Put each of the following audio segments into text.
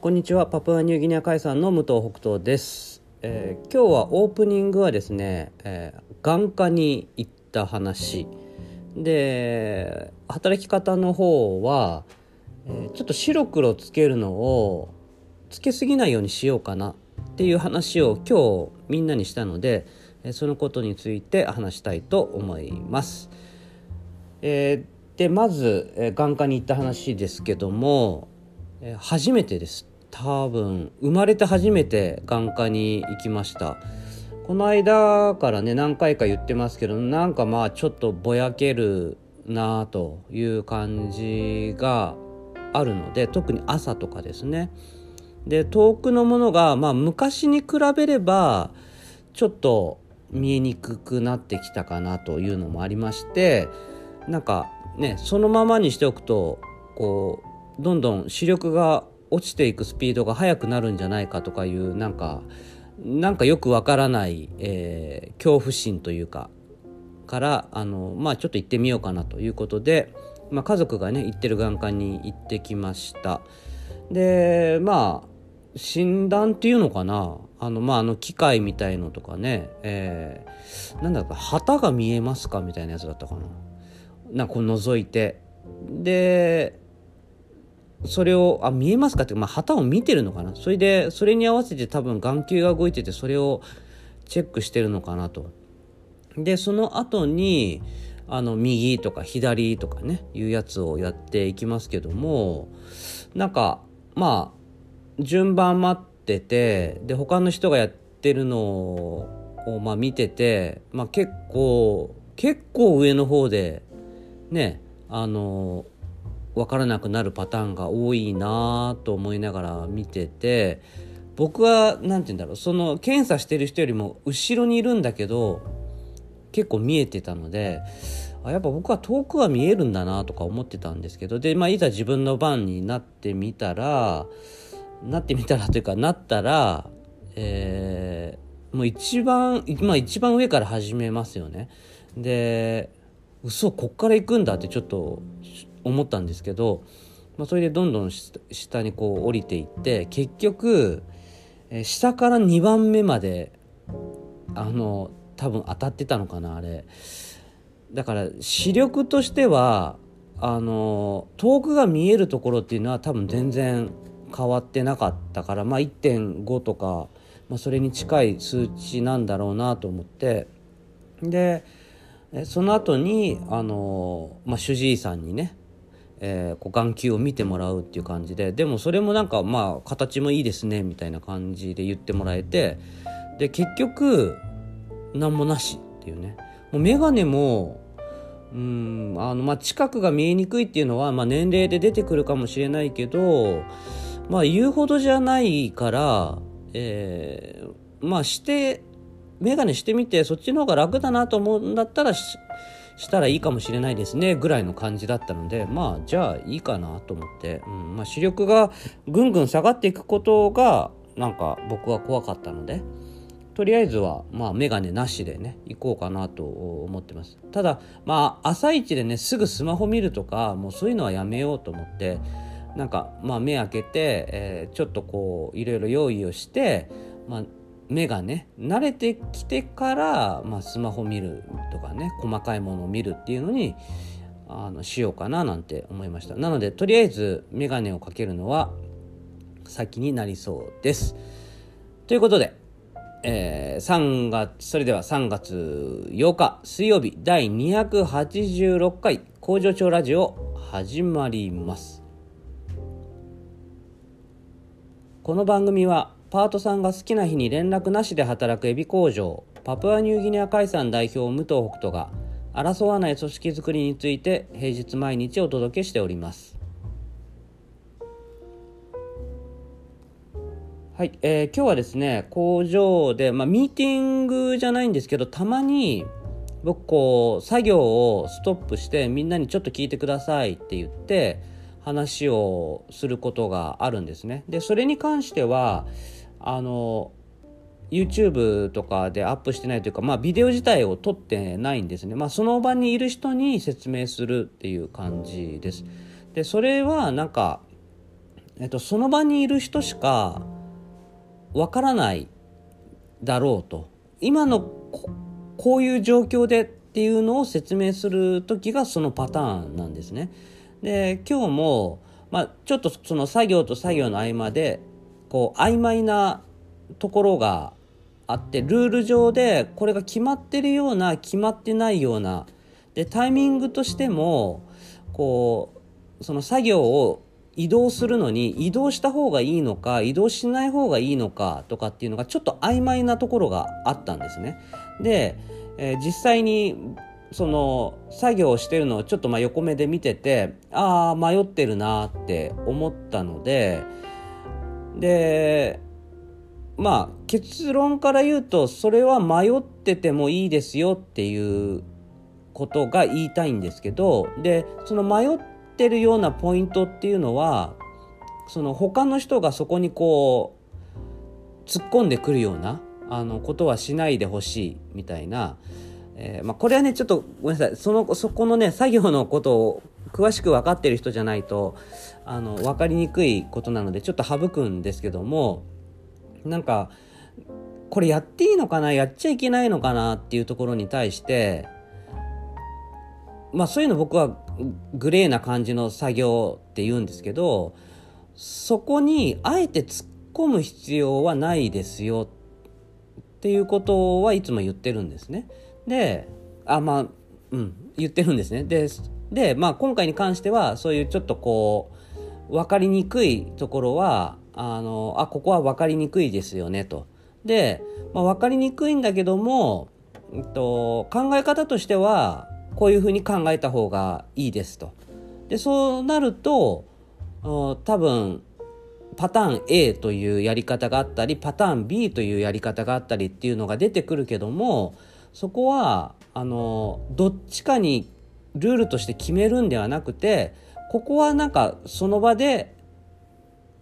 こんにちは。パプアニューギニア海産の武藤北斗です、えー今日はオープニングはですね、えー眼科に行った話。で働き方の方は、えーちょっと白黒つけるのをつけすぎないようにしようかなっていう話を今日みんなにしたので、そのことについて話したいと思います。えーでまず、え眼科に行った話ですけども、え初めてです。多分生まれて初めて眼科に行きました。この間からね何回か言ってますけどなんかまあちょっとぼやけるなという感じがあるので特に朝とかですね。で遠くのものが、まあ、昔に比べればちょっと見えにくくなってきたかなというのもありましてなんかねそのままにしておくとこうどんどん視力が落ちていくスピードが速くなるんじゃないかとかいうなんかなんかよくわからない、えー恐怖心というかからあのまあちょっと行ってみようかなということで、まあ、家族がね行ってる眼科に行ってきました。でまあ診断っていうのかな？あのまああの機械みたいのとかね、えーなんだか旗が見えますか？みたいなやつだったかな。なんかこう覗いて。でそれをあ見えますかって、まあ、旗を見てるのかな？それでそれに合わせて多分眼球が動いててそれをチェックしてるのかなと。でその後にあの右とか左とかねいうやつをやっていきますけどもなんかまあ順番待っててで他の人がやってるのを、まあ、見てて、まあ、結構結構上の方でねあの分からなくなるパターンが多いなと思いながら見てて僕は何て言うんだろうその検査してる人よりも後ろにいるんだけど結構見えてたのであやっぱ僕は遠くは見えるんだなとか思ってたんですけどで、まあ、いざ自分の番になってみたらなってみたらというかなったら、えーもう一番、まあ、一番上から始めますよね。で嘘こっから行くんだってちょっと思ったんですけど、まあ、それでどんどん下にこう降りていって結局、えー下から2番目まであの多分当たってたのかなあれ。だから視力としてはあの遠くが見えるところっていうのは多分全然変わってなかったからまあ1.5とか、まあ、それに近い数値なんだろうなと思って。でその後にあの、まあ、主治医さんにね、えーこう眼球を見てもらうっていう感じででもそれもなんかまあ形もいいですねみたいな感じで言ってもらえてで結局何もなしっていうね。もう眼鏡もうんあのまあ近くが見えにくいっていうのは、まあ、年齢で出てくるかもしれないけどまあ言うほどじゃないから、えーまあして眼鏡してみてそっちの方が楽だなと思うんだったらししたらいいかもしれないですねぐらいの感じだったのでまあじゃあいいかなと思って、うんまあ、視力がぐんぐん下がっていくことがなんか僕は怖かったのでとりあえずはまあ眼鏡なしでね行こうかなと思ってます。ただまあ朝一でねすぐスマホ見るとかもうそういうのはやめようと思ってなんかまあ目開けて、えーちょっとこういろいろ用意をして、まあ、目がね慣れてきてから、まあ、スマホ見るとかね細かいものを見るっていうのにあのしようかななんて思いました。なのでとりあえず眼鏡をかけるのは先になりそうです。ということで、えー3月それでは3月8日水曜日第286回工場長ラジオ始まります。この番組はパートさんが好きな日に連絡なしで働くエビ工場パプアニューギニア海産代表武藤北斗が争わない組織づくりについて平日毎日お届けしておりますはい、えー今日はですね工場で、まあ、ミーティングじゃないんですけどたまに僕こう作業をストップしてみんなにちょっと聞いてくださいって言って話をすることがあるんですね。でそれに関してはあの YouTube とかでアップしてないというか、まあ、ビデオ自体を撮ってないんですね。まあ、その場にいる人に説明するっていう感じです。でそれはなんかえっと、その場にいる人しかわからないだろうと今のこういう状況でっていうのを説明する時がそのパターンなんですね。で今日も、まあ、ちょっとその作業と作業の合間でこう曖昧なところがあってルール上でこれが決まってるような決まってないようなでタイミングとしてもこうその作業を移動するのに移動した方がいいのか移動しない方がいいのかとかっていうのがちょっと曖昧なところがあったんですね。で、えー、実際にその作業をしてるのをちょっとま横目で見ててああ迷ってるなって思ったのででまあ結論から言うとそれは迷っててもいいですよっていうことが言いたいんですけどでその迷ってるようなポイントっていうのはその他の人がそこにこう突っ込んでくるようなあのことはしないでほしいみたいな、えー、まあ、これはねちょっとごめんなさい。そのそこのね作業のことを詳しく分かってる人じゃないとあの分かりにくいことなのでちょっと省くんですけどもなんかこれやっていいのかなやっちゃいけないのかなっていうところに対してまあそういうの僕はグレーな感じの作業って言うんですけどそこにあえて突っ込む必要はないですよっていうことはいつも言ってるんですね。であまあうん言ってるんですね。でで、まあ、今回に関してはそういうちょっとこう分かりにくいところはあのあここは分かりにくいですよねと。で、まあ、分かりにくいんだけども、えっと、考え方としてはこういうふうに考えた方がいいですと。でそうなると多分パターン A というやり方があったりパターン B というやり方があったりっていうのが出てくるけどもそこはあのどっちかにルールとして決めるんではなくてここはなんかその場で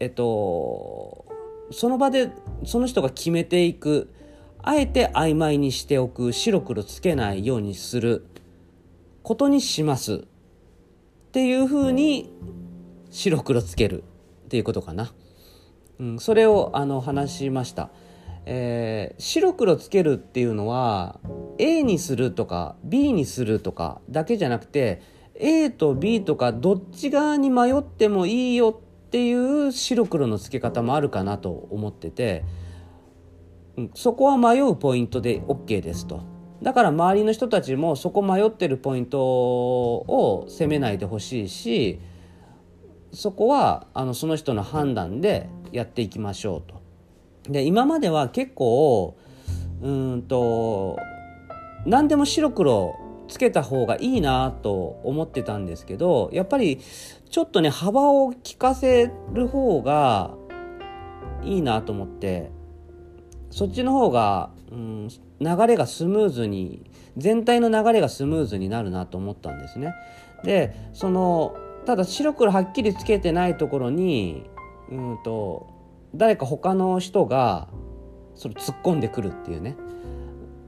えっとその場でその人が決めていく。あえて曖昧にしておく。白黒つけないようにする。ことにします。っていうふうに白黒つける。っていうことかな。うん、それをあの話しました。えー、白黒つけるっていうのは A にするとか B にするとかだけじゃなくて A と B とかどっち側に迷ってもいいよっていう白黒のつけ方もあるかなと思っててうんそこは迷うポイントで OK ですと。だから周りの人たちもそこ迷ってるポイントを責めないでほしいしそこはあのその人の判断でやっていきましょうと。で今までは結構うんと何でも白黒つけた方がいいなと思ってたんですけどやっぱりちょっとね幅を利かせる方がいいなと思ってそっちの方が、うん、流れがスムーズに全体の流れがスムーズになるなと思ったんですね。でそのただ白黒はっきりつけてないところにうんと誰か他の人がそれ突っ込んでくるっていうね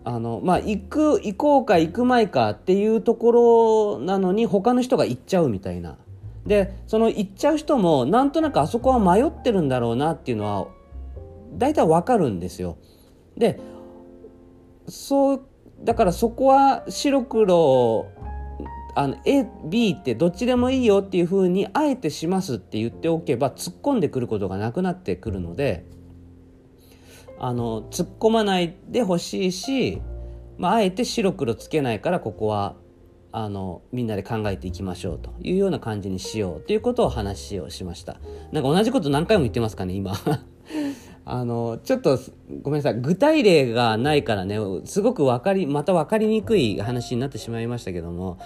あのまあ行く行こうか行くまいかっていうところなのに他の人が行っちゃうみたいなでその行っちゃう人もなんとなくあそこは迷ってるんだろうなっていうのは大体わかるんですよ。でそうだからそこは白黒あの AB ってどっちでもいいよっていうふうにあえてしますって言っておけば突っ込んでくることがなくなってくるのであの突っ込まないでほしいし、まあ、あえて白黒つけないからここはあのみんなで考えていきましょうというような感じにしようということを話をしました。なんか同じこと何回も言ってますかね今。あの、ちょっと、ごめんなさい。具体例がないからね、すごくわかり、また分かりにくい話になってしまいましたけども、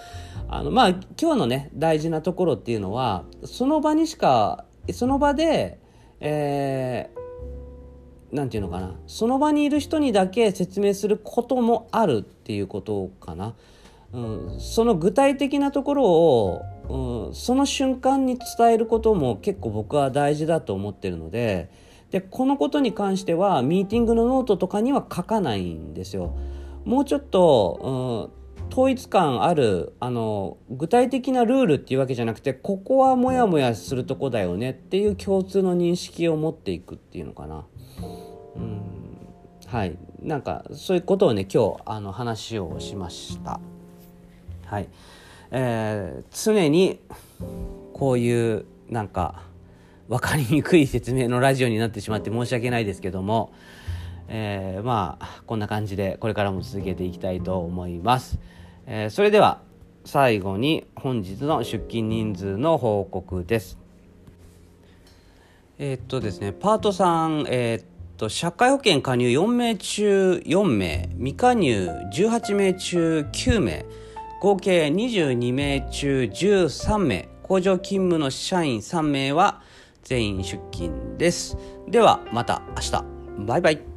あの、まあ、今日のね、大事なところっていうのは、その場にしか、その場で、えー、なんていうのかな。その場にいる人にだけ説明することもあるっていうことかな。うん、その具体的なところを、うん、その瞬間に伝えることも結構僕は大事だと思ってるので、でこのことに関してはミーティングのノートとかには書かないんですよ。もうちょっと、うん、統一感あるあの具体的なルールっていうわけじゃなくてここはモヤモヤするとこだよねっていう共通の認識を持っていくっていうのかな。うんはいなんかそういうことをね今日あの話をしました。はいえー、常にこういうなんか分かりにくい説明のラジオになってしまって申し訳ないですけども、えー、まあこんな感じでこれからも続けていきたいと思います。えー、それでは最後に本日の出勤人数の報告です。えー、っとですねパート3、えー、っと社会保険加入4名中4名未加入18名中9名合計22名中13名工場勤務の社員3名は全員出勤です。ではまた明日。バイバイ。